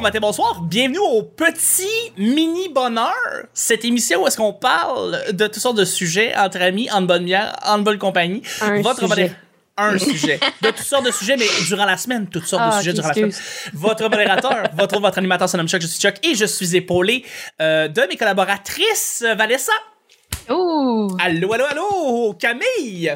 bon matin, bonsoir. Bienvenue au petit mini bonheur. Cette émission où est-ce qu'on parle de toutes sortes de sujets entre amis, en bonne bière, en bonne compagnie. Un Votre sujet. modé- un sujet. De toutes sortes de sujets, mais durant la semaine, toutes sortes Ah, de sujets ok, durant la semaine. Votre modérateur, votre, votre animateur, son nom Chuck, je suis Chuck et je suis épaulé euh, de mes collaboratrices, Vanessa. Ouh! Allô, allô, allô, Camille.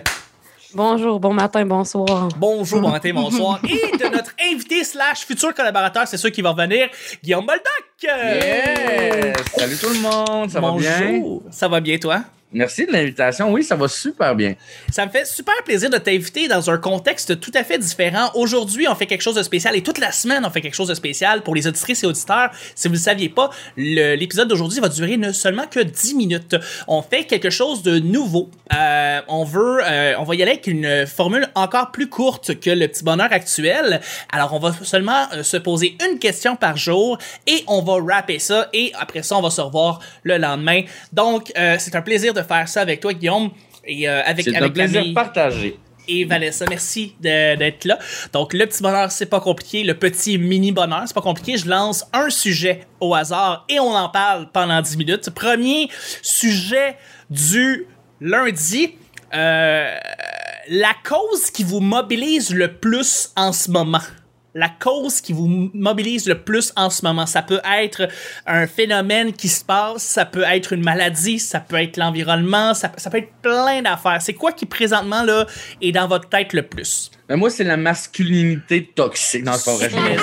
Bonjour, bon matin, bonsoir. Bonjour, bon matin, bonsoir. Et de notre invité slash futur collaborateur, c'est sûr qui va revenir, Guillaume Boldoc. Yes! Salut tout le monde, ça va bien? Bonjour. Ça va bien, toi? Merci de l'invitation. Oui, ça va super bien. Ça me fait super plaisir de t'inviter dans un contexte tout à fait différent. Aujourd'hui, on fait quelque chose de spécial et toute la semaine, on fait quelque chose de spécial pour les auditrices et auditeurs. Si vous ne le saviez pas, l'épisode d'aujourd'hui va durer ne seulement que 10 minutes. On fait quelque chose de nouveau. Euh, on veut, euh, on va y aller avec une formule encore plus courte que le petit bonheur actuel. Alors, on va seulement euh, se poser une question par jour et on va rapper ça et après ça, on va se revoir le lendemain. Donc, c'est un plaisir de faire ça avec toi, Guillaume. Et euh, avec, un avec plaisir Camille partagé. et Vanessa, merci d'être là. Donc, le petit bonheur, c'est pas compliqué. Le petit mini bonheur, c'est pas compliqué. Je lance un sujet au hasard et on en parle pendant 10 minutes. Premier sujet du lundi. Euh, la cause qui vous mobilise le plus en ce moment. La cause qui vous mobilise le plus en ce moment. Ça peut être un phénomène qui se passe, ça peut être une maladie, ça peut être l'environnement, ça, ça peut être plein d'affaires. C'est quoi qui présentement là est dans votre tête le plus? Mais moi, c'est la masculinité toxique. Je niaise.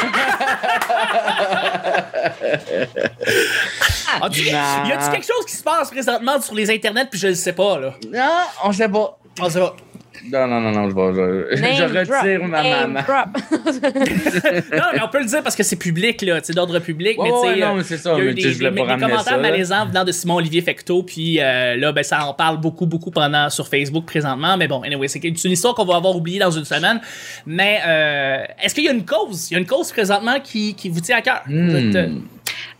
As-tu- Non. Y a-tu quelque chose qui se passe présentement sur les internets puis je le sais pas là? non, on sait pas. On sait pas. Non, non, non, non, je, vais- je, je retire drop, ma maman. non, mais on peut le dire parce que c'est public, là, c'est d'ordre public. Ouais, mais ouais, non, euh, mais c'est ça, Il y a eu des, commentaires ça, malaisants venant de Simon-Olivier Fecteau, puis euh, là, ben, ça en parle beaucoup, beaucoup pendant sur Facebook présentement. Mais bon, anyway, c'est c'est une histoire qu'on va avoir oubliée dans une semaine. Mais euh, est-ce qu'il y a une cause? Il y a une cause présentement qui, qui vous tient à cœur? Hmm.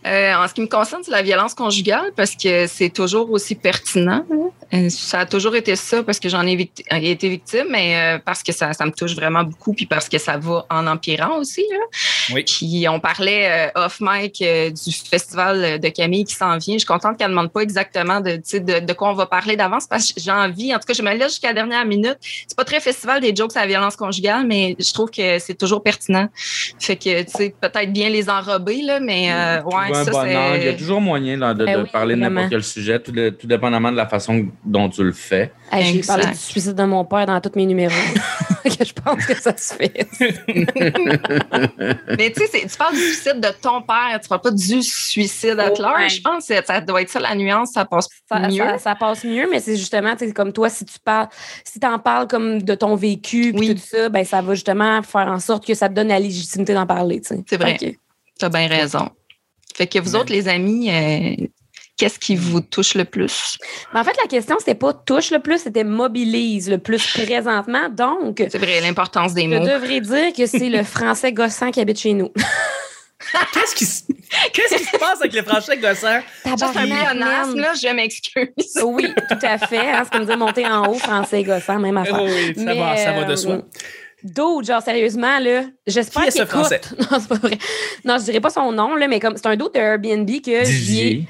Euh, en ce qui me concerne, c'est la violence conjugale parce que c'est toujours aussi pertinent. là. Euh, Ça a toujours été ça parce que j'en ai victi- été victime, mais euh, parce que ça, ça me touche vraiment beaucoup, puis parce que ça va en empirant aussi. Là. Oui. Puis on parlait euh, off mic euh, du festival de Camille qui s'en vient. Je suis contente qu'elle ne demande pas exactement de, de, de quoi on va parler d'avance parce que j'ai envie. En tout cas, je me laisse jusqu'à la dernière minute. C'est pas très festival des jokes à la violence conjugale, mais je trouve que c'est toujours pertinent. Fait que, tu sais, peut-être bien les enrober, là, mais ouais, Un ça, bon angle. Il y a toujours moyen là, de, Ben de oui, parler de n'importe quel sujet, tout, de- tout dépendamment de la façon dont tu le fais. Hey, J'ai parlé du suicide de mon père dans tous mes numéros. que je pense que ça se fait. Mais tu sais, tu parles du suicide de ton père, tu parles pas du suicide à Ouais. l'heure. Je pense que ça doit être ça la nuance, ça passe Ça, mieux. ça- ça passe mieux, mais c'est justement, comme toi, si tu parles, si tu en parles comme de ton vécu, Oui. tout ça, ben, ça va justement faire en sorte que ça te donne la légitimité d'en parler. C'est vrai. Tu as bien raison. Fait que vous autres, les amis, euh, qu'est-ce qui vous touche le plus? Mais en fait, la question, c'était pas touche le plus, c'était mobilise le plus présentement. Donc, C'est vrai, l'importance des je mots. devrais dire que c'est le français gossant qui habite chez nous. Qu'est-ce qui, se- qu'est-ce qui se passe avec les franchis gossants? Juste un pléonasme, là, je m'excuse. Oui, tout à fait. Hein, c'est comme dire monter en haut, français gossant, même affaire. Oui, ça, va, ça va de soi. Euh, D'autres, genre sérieusement, là, j'espère qu'il ce Français? écoute. Non, c'est pas vrai. Non, je dirais pas son nom, là, mais comme c'est un d'autre de Airbnb que j'y ai, Didier.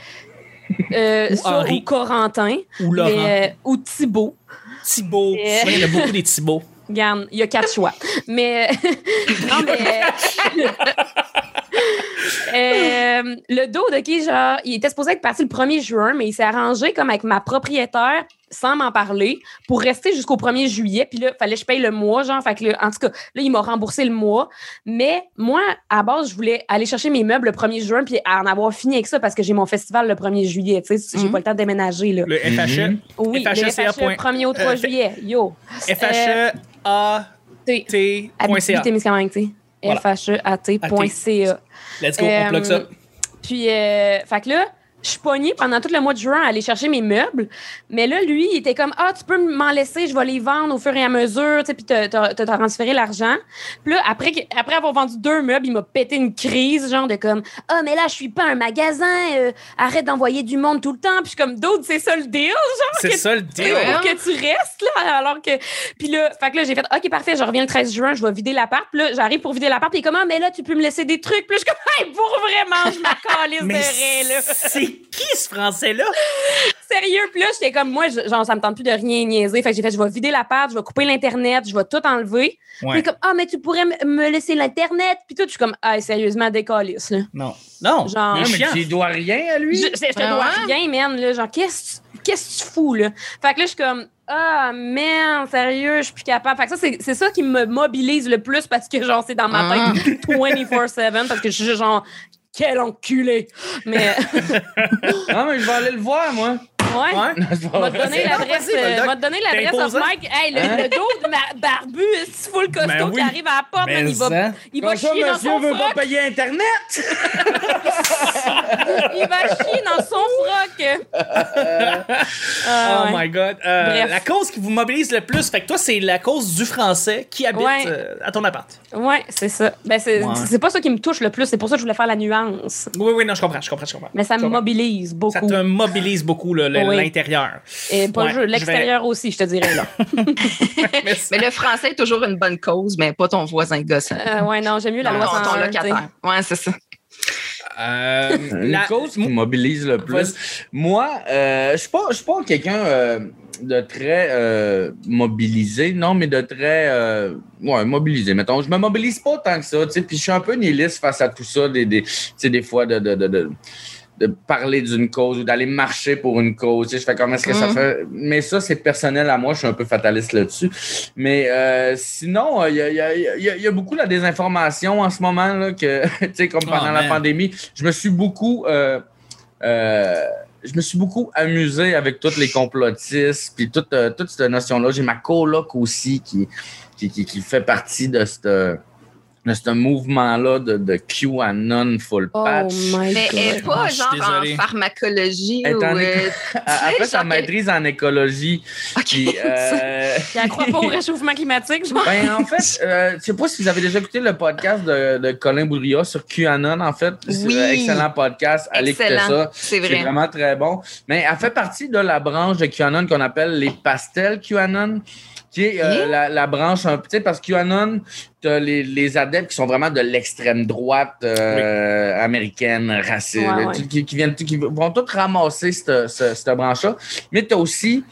euh, Ou ça, Henri. ou Corentin, Ou Laurent? mais, euh, ou Thibault. Thibaut. Euh. Il y en a beaucoup des Thibaut. Regarde, il y a quatre choix. Mais non, mais Euh, le dos de qui, genre, il était supposé être parti le 1er juin, mais il s'est arrangé comme avec ma propriétaire sans m'en parler pour rester jusqu'au 1er juillet. Puis là, il fallait que je paye le mois, genre. Fait que là, en tout cas, là, il m'a remboursé le mois. Mais moi, à la base, je voulais aller chercher mes meubles le 1er juin puis en avoir fini avec ça parce que j'ai mon festival le 1er juillet. Tu sais, j'ai Mhm. pas le temps de déménager, là. Le FHE. Mhm. Oui, le FHECA. FHE, 1er au 3 Euh, juillet. Yo. FHE A T. Sais. Voilà. FHEAT.ca. Let's go, on plug ça. Euh, Puis, euh, fait que là, je suis pognée pendant tout le mois de juin à aller chercher mes meubles. Mais là, lui, il était comme Ah, tu peux m'en laisser, je vais les vendre au fur et à mesure, tu sais, puis t'as transféré l'argent. Puis là, après, après avoir vendu deux meubles, il m'a pété une crise, genre de comme Ah, mais là, je suis pas un magasin, euh, arrête d'envoyer du monde tout le temps. Puis je suis comme D'autres, c'est ça le deal, genre. C'est ça le deal. Pour que tu restes là alors que puis là fait que là j'ai fait OK parfait je reviens le 13 juin je vais vider l'appart Puis là j'arrive pour vider l'appart puis il est comme Ah, mais là tu peux me laisser des trucs puis je suis comme hey, pour vraiment je m'accalisse de là c'est qui ce français-là? sérieux puis là j'étais comme moi je- genre ça me tente plus de rien niaiser fait que j'ai fait je vais vider l'appart je vais couper l'internet je vais tout enlever puis il est comme ah mais tu pourrais me laisser l'internet puis tout je suis comme ah sérieusement décalisse là Non. Non. Genre- Non, mais chiant. tu dois rien à je, lui? je, je te Ah dois ouais? rien, man. Là, genre, qu'est-ce que tu- qu'est-ce que tu fous, là? Fait que là, je suis comme, ah, man, sérieux, je suis plus capable. Fait que ça, c'est c'est ça qui me mobilise le plus parce que, genre, c'est dans ma Ah. tête 24-7 parce que je suis genre, quel enculé. Mais, Non, mais je vais aller le voir, moi. ouais. Donné l'adresse, vas-y, euh, donné T'es l'adresse of imposant. Mike. Hey, le, Hein? le dos de ma barbu, c'est full costaud Ben oui. qui arrive à la porte, man, Mais il va, il va chier dans monsieur son veut froc. pas payer Internet? Il va chier dans son froc. Ah, Oh ouais. my god. Euh, Bref. la cause qui vous mobilise le plus, fait que toi, c'est la cause du français qui habite Ouais. euh, à ton appart. Ouais, c'est ça. Ben, c'est Ouais. c'est pas ça qui me touche le plus. C'est pour ça que je voulais faire la nuance. Oui, oui, non, je comprends, je comprends, je comprends. Mais ça me mobilise beaucoup. Ça te mobilise beaucoup, Oui. l'intérieur. Et pas Ouais, juste l'extérieur aussi, je te dirais. Là. Mais Mais le français est toujours une bonne cause, mais pas ton voisin gossant. Euh, ouais, non, j'aime mieux la Non, loi ton 101. locataire. Ouais, c'est ça. Euh, la- cause qui mobilise le plus. Moi, euh, je suis pas, je suis pas quelqu'un euh, de très mobilisé, non, mais de très ouais, mobilisé. Mettons, je me mobilise pas tant que ça, tu sais, puis je suis un peu nihiliste face à tout ça, des, des, des fois de, de, de, de, de parler d'une cause ou d'aller marcher pour une cause. Tu sais, je fais comment est-ce que ça Mhm. fait. Mais ça, c'est personnel à moi. Je suis un peu fataliste là-dessus. Mais euh, sinon, il y a, il y, a, y a- y a beaucoup la désinformation en ce moment, là, que, tu sais, comme pendant Oh, la pandémie. Je me suis beaucoup. euh, euh, je me suis beaucoup amusé avec tous les complotistes, puis toute, euh, toute cette notion-là. J'ai ma coloc aussi qui, qui, qui, qui fait partie de ce de ce mouvement-là de, de QAnon full Oh patch. my Mais elle est God. pas genre en pharmacologie Elle est ou. en euh, Elle fait sa maîtrise en écologie. OK. Puis, euh, elle croit pas au réchauffement climatique, genre. Ben, en fait, euh, je sais pas si vous avez déjà écouté le podcast de, de Colin Boudria sur QAnon, en fait. C'est Oui. un excellent podcast. Allez écouter Excellent. ça. C'est C'est vrai. vraiment très bon. Mais elle fait partie de la branche de QAnon qu'on appelle les pastels QAnon, qui est euh, la, la branche un petit parce que QAnon, t'as les, les adeptes qui sont vraiment de l'extrême droite euh, américaine, raciste, Ouais, ouais. qui, qui- qui viennent, qui vont tous ramasser cette, cette, cette branche-là. Mais tu as aussi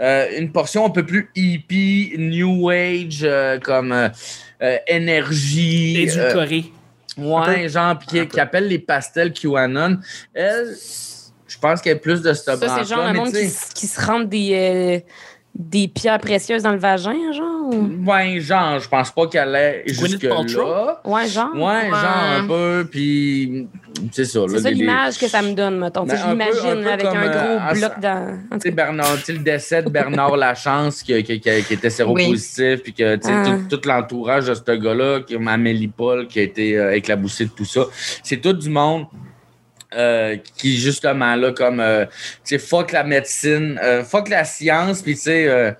euh, une portion un peu plus hippie, new age, euh, comme énergie. euh, Édulcoré. Ouais, genre, qui, qui appelle les pastels QAnon. Elle, je pense qu'elle est plus de cette Ça, c'est branche-là. genre le monde tu qui, qui se rentre des, euh, des pierres précieuses dans le vagin, genre. ou- Ouais, genre, je pense pas qu'elle est Gwyneth jusque-là. Ouais, genre. Ouais, genre un peu, puis c'est ça. là, C'est ça l'image que ça me donne, mettons. Ben, Je l'imagine avec comme, un gros euh, bloc dans. Tu. Bernard, le décès de Bernard Lachance qui, qui, qui- qui était séropositif, puis que tu sais, Ah. tout, tout l'entourage de ce gars-là, Amélie Paul qui a été euh, éclaboussée de tout ça, c'est tout du monde. Euh, qui justement là comme euh, tu sais fuck la médecine euh, fuck la science puis tu sais euh,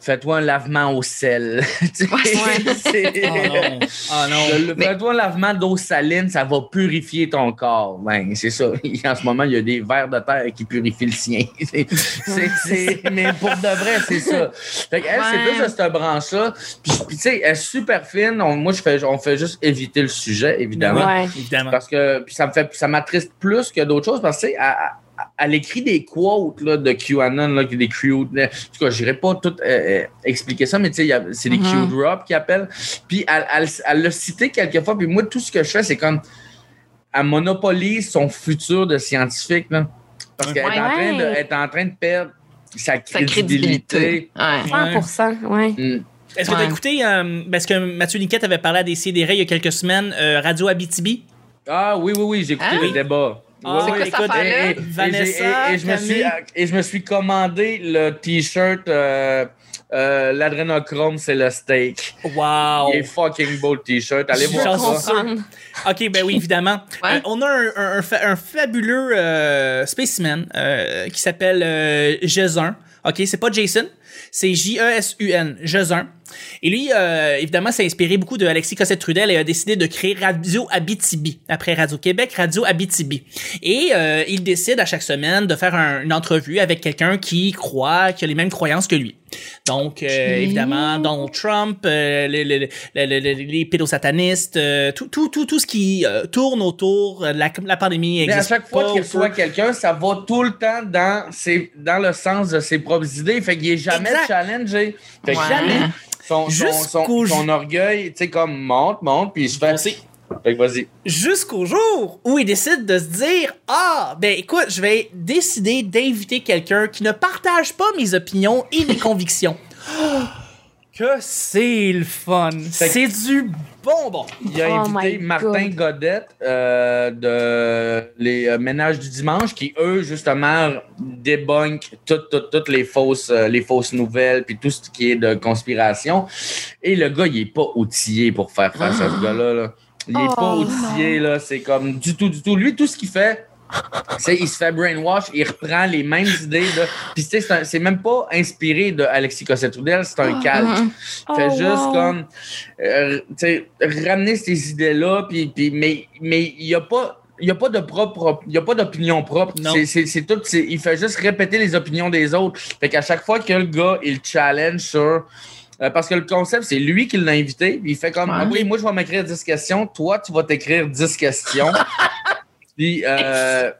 fais-toi un lavement au sel Tu sais, c'est- Oh non. Oh non. Fais-toi un lavement d'eau saline, ça va purifier ton corps. Ben, c'est ça. En ce moment, il y a des vers de terre qui purifient le sien. C'est- c'est- c'est- mais pour de vrai, c'est ça. Fait qu'elle, c'est Ouais. plus de cette branche-là. Puis, puis, tu sais, elle est super fine. On- moi, je fais, on fait juste éviter le sujet, évidemment. Ouais. Évidemment. Parce que puis ça me fait ça m'attriste plus que d'autres choses parce que tu sais, elle, écrit des quotes là, de QAnon, là, des Q. En tout cas, je n'irai pas tout euh, euh, expliquer ça, mais c'est des Mhm. Q-drop qui appellent. Puis elle, l'a cité quelques fois, puis moi, tout ce que je fais, c'est comme elle monopolise son futur de scientifique. Là, parce qu'elle est, en Ouais. train de- elle est en train de perdre sa Sa crédibilité. crédibilité. Ouais. 100 ouais. Mm. Est-ce que tu as écouté, euh, parce que Mathieu Niquette avait parlé à des CDR il y a quelques semaines, euh, Radio Abitibi? Ah oui, oui, oui, j'ai écouté Hein? le débat. Ah, Oui, écoute? Et, Vanessa, et- et je me suis, Camille. et je me suis commandé le t-shirt euh, euh, l'adrénochrome, c'est le steak. Wow. Il est fucking beau le t-shirt. Allez Je voir ça. Ok, ben oui, évidemment. Ouais. Euh, on a un, un- un fa- un fabuleux euh, spécimen euh, qui s'appelle euh, Jesun. Ok, c'est pas Jason, c'est J-E-S-U-N, Jesun. Et lui, euh, évidemment, s'est inspiré beaucoup de Alexis Cossette-Trudel et a décidé de créer Radio Abitibi, après Radio-Québec, Radio Abitibi. Et euh, il décide à chaque semaine de faire un- une entrevue avec quelqu'un qui croit, qui a les mêmes croyances que lui. Donc, euh, évidemment, Donald Trump, euh, les, les, les, les, pédosatanistes, euh, tout, tout, tout, tout ce qui euh, tourne autour de la, la pandémie Mais à chaque fois qu'il reçoit quelqu'un, ça va tout le temps dans, ses, dans le sens de ses propres idées. Fait qu'il est jamais Exact. challengé. Fait que Ouais. jamais. Son, son, son, son orgueil, tu sais, comme monte, monte, puis il se fait. Aussi. Fait que vas-y. Jusqu'au jour où il décide de se dire Ah, ben écoute, je vais décider d'inviter quelqu'un qui ne partage pas mes opinions et mes convictions. Que c'est le fun! C'est du bonbon! Il a Oh invité Martin God. Godette euh, de les euh, Ménages du Dimanche qui, eux, justement, débunkent toutes, toutes, toutes les fausses, euh, les fausses nouvelles puis tout ce qui est de conspiration. Et le gars, il est pas outillé pour faire face à ce gars-là. là. Il est Oh, pas outillé, là. C'est comme du tout, du tout. Lui, tout ce qu'il fait, il se fait brainwash, il reprend les mêmes idées. De... Puis, tu sais, c'est même pas inspiré de Alexis Cossette-Trudel, c'est un calque. Mhm. Fait Oh, juste wow. comme euh, tu sais, ramener ces idées-là, puis, puis, mais mais il n'y a pas. Il n'y a pas de propre, il y a pas d'opinion propre. Non. C'est, c'est, c'est tout, c'est- il fait juste répéter les opinions des autres. Fait qu'à chaque fois que le gars, il challenge sur, euh, parce que le concept, c'est lui qui l'a invité. puis Il fait comme, Ouais. Ah oui, moi, je vais m'écrire 10 questions. Toi, tu vas t'écrire 10 questions. puis, euh,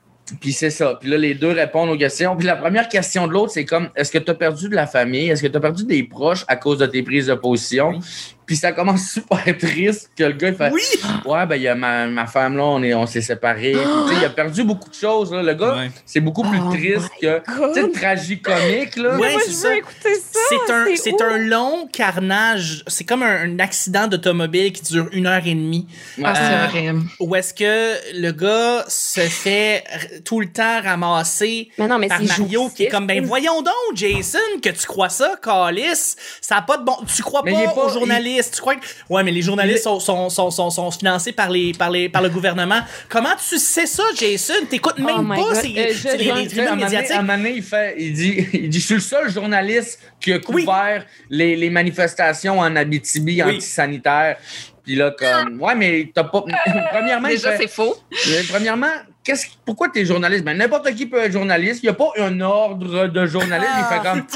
puis c'est ça. Puis là, les deux répondent aux questions. Puis la première question de l'autre, c'est comme, est-ce que tu as perdu de la famille? Est-ce que tu as perdu des proches à cause de tes prises de position? Puis ça commence super triste que le gars, il fait, Oui! ouais, ben, il y a ma, ma femme, là, on, est, on s'est séparés. Il a perdu beaucoup de choses, là. Le gars, Ouais. c'est beaucoup plus Oh triste que, tu sais, tragicomique, là. Ouais, Moi, je ça. veux écouter ça. C'est un, C'est un long carnage. C'est comme un, un accident d'automobile qui dure une heure et demie. Ah, Euh, c'est horrible. Où est-ce que le gars se fait r- tout le temps ramasser Mais non, mais par c'est Mario jouissif. qui est comme ben voyons donc Jason que tu crois ça Calis? Ça a pas de bon tu crois Mais pas, il est pas- aux journalistes tu crois que ouais mais les journalistes sont, sont, sont, sont, sont financés par les par les par le gouvernement comment tu sais ça Jason? T'écoutes même Oh my pas God. ces, Euh, je- ces- les, je- les Tu sais, à un tribunes moment donné- médiatiques à un moment donné, il fait, il dit, il dit, je suis le seul journaliste qui a couvert les, les manifestations en Abitibi Oui. antisanitaires. Puis là, comme, ouais, mais t'as pas. premièrement, il Déjà, c'est faux. euh, premièrement, qu'est-ce, pourquoi t'es journaliste? Ben, n'importe qui peut être journaliste. Il n'y a pas un ordre de journaliste. Il fait comme,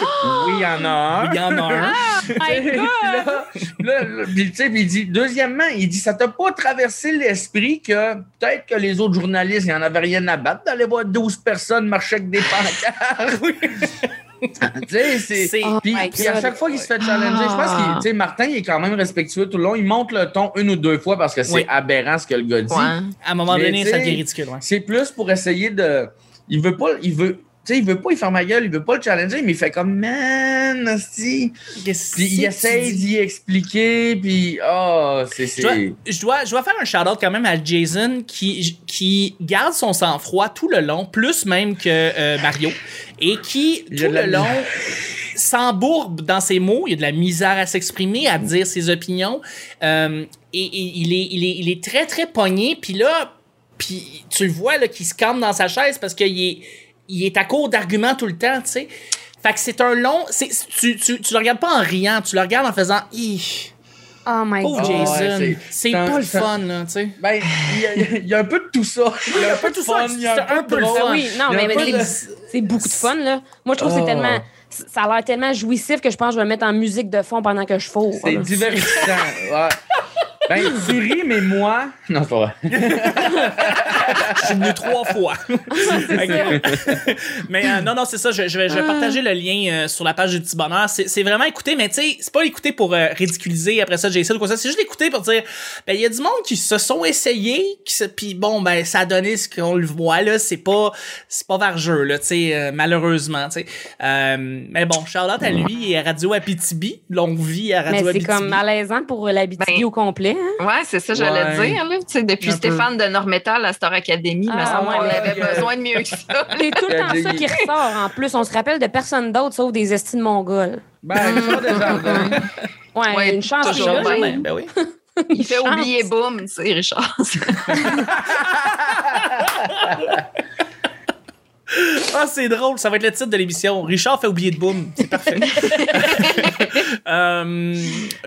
oui, il y en a un. il y en a un Puis God! là, là, là, puis, tu sais, puis il dit, deuxièmement, il dit, ça t'a pas traversé l'esprit que peut-être que les autres journalistes, il n'y en avait rien à battre d'aller voir 12 personnes marcher avec des pancartes. sais, c'est. Oh Puis, à chaque fois qu'il se fait challenger, je pense Ah. que Martin, il est quand même respectueux tout le long. Il monte le ton une ou deux fois parce que c'est Oui. aberrant ce que le gars dit. Ouais. à un moment donné ça devient ridicule ouais. C'est plus pour essayer de. Il veut pas. Il veut. Tu sais, il veut pas y faire ma gueule, il veut pas le challenger, mais il fait comme man, hostie. Puis il essaye d'y expliquer, puis oh, c'est. Je dois, je, dois, je dois faire un shout-out quand même à Jason qui, qui garde son sang-froid tout le long, plus même que euh, Mario, et qui, tout le long, s'embourbe dans ses mots. Il y a de la misère à s'exprimer, à dire ses opinions. Euh, et, et il, est, il, est, il est très, très pogné. Puis là, puis tu le vois là, qu'il se calme dans sa chaise parce qu'il est, il est à court d'arguments tout le temps, tu sais. Fait que c'est un long... c'est- Tu, tu, tu le regardes pas en riant, tu le regardes en faisant... Ih, Oh my God. Jason, c'est- c'est c'est un- pas le fun, là, tu sais. Ben, il y, a, il y a un peu de tout ça. Il y a un peu de tout fun, ça, c'est un peu le drôle. fun. Oui, non, mais, mais de- c'est beaucoup de fun, là. Moi, je trouve que Oh. c'est tellement. Ça a l'air tellement jouissif que je pense que je vais le mettre en musique de fond pendant que je fourre. C'est divertissant. Ouais. Ben, tu ris, mais moi. Non, c'est pas vrai. Je suis venu trois fois. Mais euh, non, non, c'est ça. Je, je vais, je vais Ah. partager le lien euh, sur la page du petit bonheur. C'est c'est vraiment écouter, mais tu sais, c'est pas l'écouter pour euh, ridiculiser après ça Jason ou quoi que ça. C'est juste l'écouter pour dire, ben il y a du monde qui se sont essayés, qui se, puis bon, ben ça a donné ce qu'on le voit là. C'est pas, c'est pas vargeux là, tu sais, euh, malheureusement, tu sais. Euh, mais bon, Charlotte à lui et à Radio Apitibi, longue vie à Mais Radio c'est comme malaisant pour l'habitude Ben, au complet. Hein? Ouais, c'est ça, j'allais Ouais. dire. Là. Depuis Un peu. Stéphane de Normetal à Star Academy, me Ah, semble ouais. avait Ouais. besoin de mieux que ça. C'est tout le temps ça qui ressort en plus. On se rappelle de personne d'autre sauf des estimes mongols. Ben, Richard Desjardins. Ouais, Ouais, une chance toujours là, bien. lui. Ben oui. Il fait Chance. oublier Boom, tu sais, Richard. Ah, c'est drôle, ça va être le titre de l'émission. Richard fait oublier de boom. C'est parfait. Euh,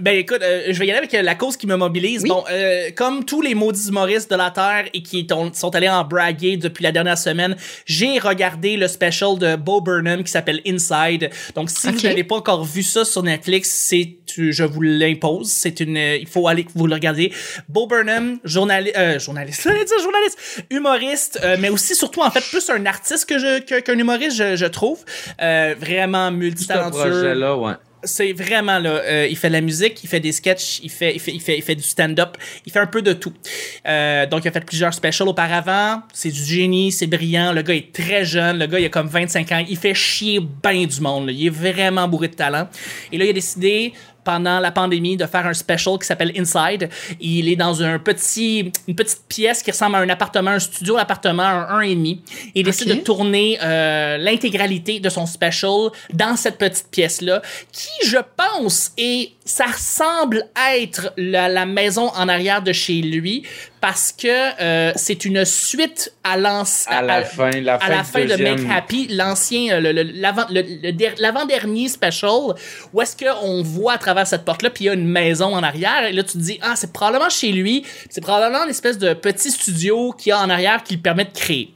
ben écoute, euh, je vais y aller avec euh, la cause qui me mobilise. Oui. Bon, euh, comme tous les maudits humoristes de la Terre et qui sont allés en braguer depuis la dernière semaine, j'ai regardé le special de Bo Burnham qui s'appelle Inside. Donc, si Ok. vous n'avez pas encore vu ça sur Netflix, c'est, je vous l'impose. C'est une, euh, il faut aller que vous le regardiez. Bo Burnham, journaliste, euh, journaliste, j'allais dire journaliste, humoriste, euh, mais aussi surtout en fait plus un artiste que je, qu'un humoriste, je, je trouve. Euh, vraiment Ce multitalentueux projet-là, ouais. C'est vraiment là euh, il fait de la musique il fait des sketchs il fait il fait il fait, il fait du stand-up il fait un peu de tout. Euh, donc il a fait plusieurs specials auparavant. C'est du génie c'est brillant. Le gars est très jeune. Le gars il a comme 25 ans. Il fait chier ben du monde il est vraiment bourré de talent. Et là il a décidé pendant la pandémie de faire un special qui s'appelle Inside. Il est dans un petit, une petite pièce qui ressemble à un appartement, un studio appartement, un 1,5. Il décide Ok. de tourner euh, l'intégralité de son special dans cette petite pièce-là, qui, je pense, et ça semble être la, la maison en arrière de chez lui, parce que euh, c'est une suite à l'ancien... À la fin, la à fin, la du fin de. Make Happy, l'ancien, euh, le- le- l'avant- le- le der- l'avant-dernier special, où est-ce qu'on voit à travers cette porte-là, puis il y a une maison en arrière, et là tu te dis, ah, c'est probablement chez lui, c'est probablement une espèce de petit studio qu'il y a en arrière qui lui permet de créer.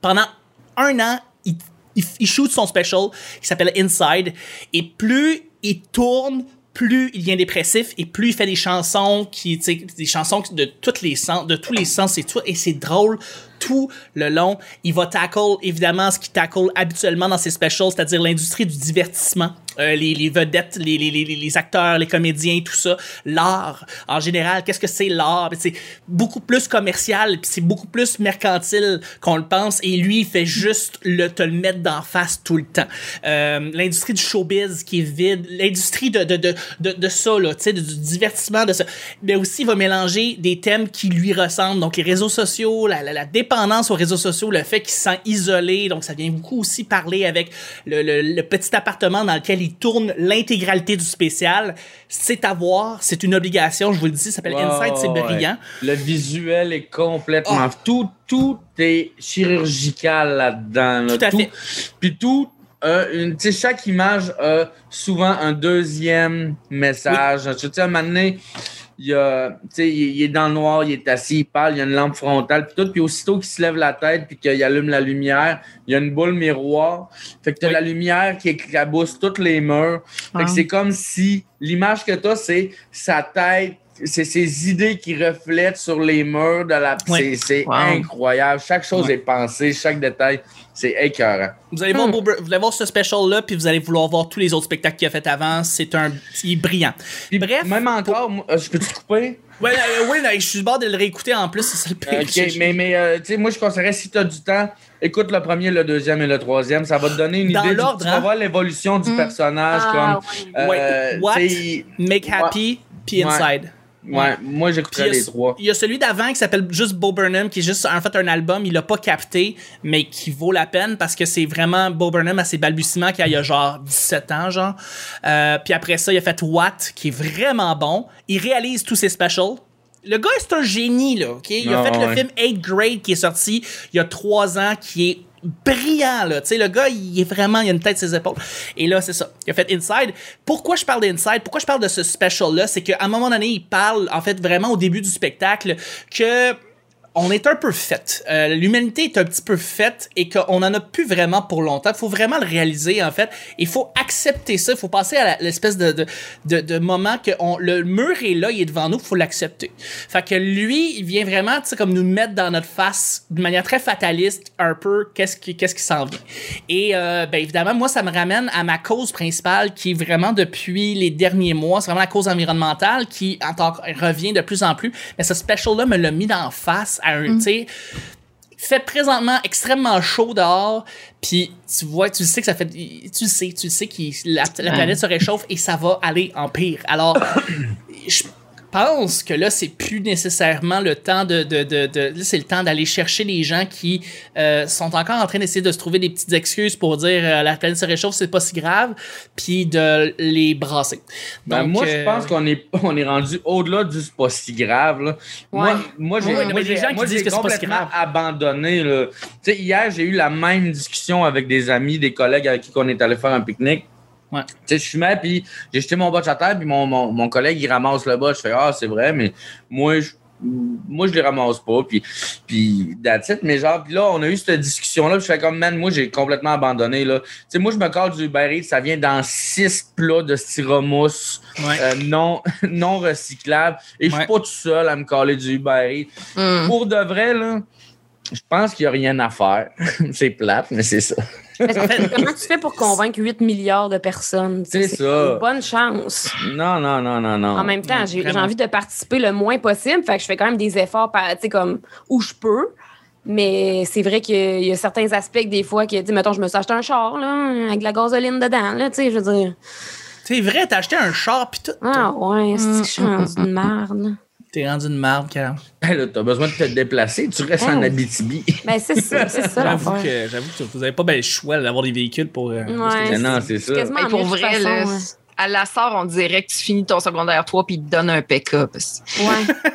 Pendant un an, il, il, il shoot son special qui s'appelle Inside, et plus il tourne, plus il devient dépressif et plus il fait des chansons qui des chansons de toutes les sens de tous les sens et tout et c'est drôle tout le long il va tackle évidemment ce qu'il tackle habituellement dans ses specials c'est-à-dire l'industrie du divertissement euh, les, vedettes les, acteurs les comédiens tout ça. L'art. En général qu'est-ce que c'est l'art? Ben, c'est beaucoup plus commercial puis c'est beaucoup plus mercantile qu'on le pense et lui il fait juste le te le mettre d'en face tout le temps. Euh, l'industrie du showbiz qui est vide l'industrie de de, de, de, ça là du divertissement de ça mais aussi il va mélanger des thèmes qui lui ressemblent. Donc les réseaux sociaux la, dépendance aux réseaux sociaux le fait qu'il se sent isolé. Donc ça vient beaucoup aussi parler avec le, le, le petit appartement dans lequel il tourne l'intégralité du spécial c'est à voir c'est une obligation je vous le dis ça s'appelle Ouais, Inside c'est ouais. brillant Le visuel est complètement. Oh. Tout, tout est chirurgical là-dedans. là. Tout à fait. Puis tout. euh, une- chaque image a souvent un deuxième message. Tu sais, à un moment donné, il, y a, tu sais, il, il est dans le noir, il est assis, il parle, il y a une lampe frontale, puis tout. Puis aussitôt qu'il se lève la tête, puis qu'il allume la lumière, il y a une boule miroir. Fait que tu as Oui. la lumière qui éclabousse tous les murs. Fait que Ah. c'est comme si l'image que tu as, c'est sa tête, c'est ses idées qui reflètent sur les murs de la. Ouais. C'est Wow. incroyable. Chaque chose est pensée, chaque détail, c'est écœurant. Vous allez, voir, Bob- vous allez voir ce special-là, puis vous allez vouloir voir tous les autres spectacles qu'il a fait avant. C'est un. Il est brillant. Puis Bref. Même encore, euh, je peux te couper? Ouais, euh, je suis bord de le réécouter en plus, c'est ça le pire. Ok, mais, mais euh, tu sais, moi, je conseillerais, si tu as du temps, écoute le premier, le deuxième et le troisième. Ça va te donner une Dans idée. l'ordre, tu vas hein? voir l'évolution du Mm. personnage. Ah, comme, ouais. euh, what? Make Happy, puis. Inside. Ouais, moi, j'écouterais les trois. Il y a celui d'avant qui s'appelle juste Bo Burnham, qui est juste en fait un album, il l'a pas capté, mais qui vaut la peine parce que c'est vraiment Bo Burnham à ses balbutiements qui a, il y a genre 17 ans, genre. Euh, puis après ça, il a fait What, qui est vraiment bon. Il réalise tous ses specials. Le gars, c'est un génie, là, OK? Il a Ah, fait le film 8 Grade qui est sorti il y a trois ans, qui est brillant, là. Tu sais, le gars, il est vraiment, il a une tête ses épaules. Et là, c'est ça. Il a fait Inside. Pourquoi je parle d'Inside? Pourquoi je parle de ce special-là? C'est qu'à un moment donné, il parle, en fait, vraiment au début du spectacle, que on est un peu fait. Euh, L'humanité est un petit peu faite et qu'on en a plus vraiment pour longtemps. Il faut vraiment le réaliser, en fait. Il faut accepter ça. Il faut passer à l'espèce de, de, de, moment que le mur est là, il est devant nous, il faut l'accepter. Fait que lui, il vient vraiment, tu sais, comme nous mettre dans notre face, de manière très fataliste, un peu, qu'est-ce qui, qu'est-ce s'en vient. Et, euh, ben, évidemment, moi, ça me ramène à ma cause principale qui est vraiment depuis les derniers mois, c'est vraiment la cause environnementale qui en tant revient de plus en plus. Mais ce special-là me l'a mis d'en face à un, tu sais, fait présentement extrêmement chaud dehors, puis tu vois, tu sais que ça fait, tu sais, tu sais que la, la planète se réchauffe et ça va aller en pire. Alors, je- pense que là, c'est plus nécessairement le temps de. de, de, de- là, c'est le temps d'aller chercher les gens qui euh, sont encore en train d'essayer de se trouver des petites excuses pour dire euh, la planète se réchauffe, c'est pas si grave, puis de les brasser. Ben, Donc, moi, euh, je pense qu'on est, on est rendu au-delà du c'est pas si grave. Là. Moi, moi, j'ai Ouais, mais moi, les j'ai- gens qui moi, disent j'ai que c'est pas si complètement grave. abandonné. là. Tu sais, hier, j'ai eu la même discussion avec des amis, des collègues avec qui on est allé faire un pique-nique. Ouais. Tu sais, je fumais, puis j'ai jeté mon botch à terre, puis mon, mon, mon collègue, il ramasse le botch. Je fais, ah, c'est vrai, mais moi, je, moi, je les ramasse pas, puis, puis that's it. Mais genre, puis là, on a eu cette discussion-là, puis je fais comme, man, moi, j'ai complètement abandonné, là. Tu sais, moi, je me colle du Uber Eats, ça vient dans six plats de styromousse Ouais. euh, non, non recyclables, et je Ouais. suis pas tout seul à me coller du Uber Eats. Hmm. Pour de vrai, là, je pense qu'il n'y a rien à faire. c'est plate, mais c'est ça. Que Comment tu fais pour convaincre 8 milliards de personnes? C'est ça. une Bonne chance. Non, non, non, non, non. En même temps, j'ai envie de participer le moins possible. Fait que je fais quand même des efforts, par- tu sais, comme où je peux. Mais c'est vrai qu'il y a certains aspects des fois, que, mettons, je me suis acheté un char, là, avec de la gasoline dedans, là, tu sais, je veux dire. C'est vrai, t'as acheté un char, pis tout. Ah ouais, c'est que je suis une merde, là. T'es rendu une marde, Carl. Hey, là, t'as besoin de te déplacer, tu restes en oui. Abitibi. Ben, c'est ça, c'est ça J'avoue que, j'avoue que vous avez pas bien le choix d'avoir des véhicules pour. euh, Ouais, non, c'est ça. quasiment Mais pour vrai, là, ouais. à la sort, on dirait que tu finis ton secondaire 3 puis ils te donnent un pick-up. Ouais.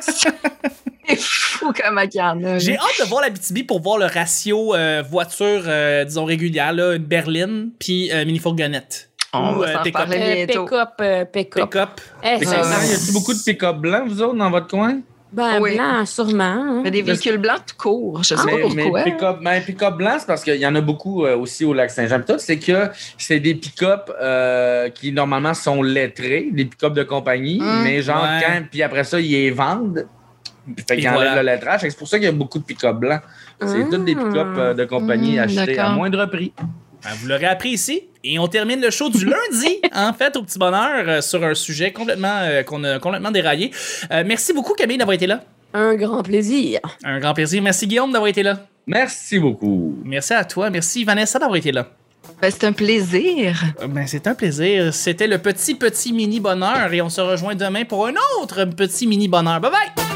C'est fou comme il y en a. J'ai hâte de voir la BTB pour voir le ratio euh, voiture, euh, disons, régulière, là, une berline, puis euh, mini-fourgonnette. On va euh, s'en Euh, bientôt. Pick-up, euh, pick-up. Pick-up. Eh, Ah, ça. y a-tu beaucoup de pick-up blancs, vous autres, dans votre coin? Ben, Oui. blanc, sûrement. hein. Mais des véhicules blancs tout court. Je sais pas mais, pourquoi. mais pick-up ben, pick-up blanc, c'est parce qu'il y en a beaucoup euh, aussi au lac Saint-Jean. C'est que c'est des pick-up euh, qui normalement sont lettrés, des pick-up de compagnie, Hum. mais genre Ouais. quand, puis après ça, ils les vendent. Fait qu'ils enlèvent le lettrage. C'est pour ça qu'il y a beaucoup de pick-up blancs. C'est Ah. tous des pick-up euh, de compagnie Hum, achetés à moindre prix. Ben, vous l'aurez appris ici. Et on termine le show du lundi, en fait, au petit bonheur, euh, sur un sujet complètement, euh, qu'on a complètement déraillé. Euh, merci beaucoup, Camille, d'avoir été là. Un grand plaisir. Un grand plaisir. Merci, Guillaume, d'avoir été là. Merci beaucoup. Merci à toi. Merci, Vanessa, d'avoir été là. Ben, c'est un plaisir. Ben, c'est un plaisir. C'était le petit, petit mini bonheur et on se rejoint demain pour un autre petit mini bonheur. Bye bye!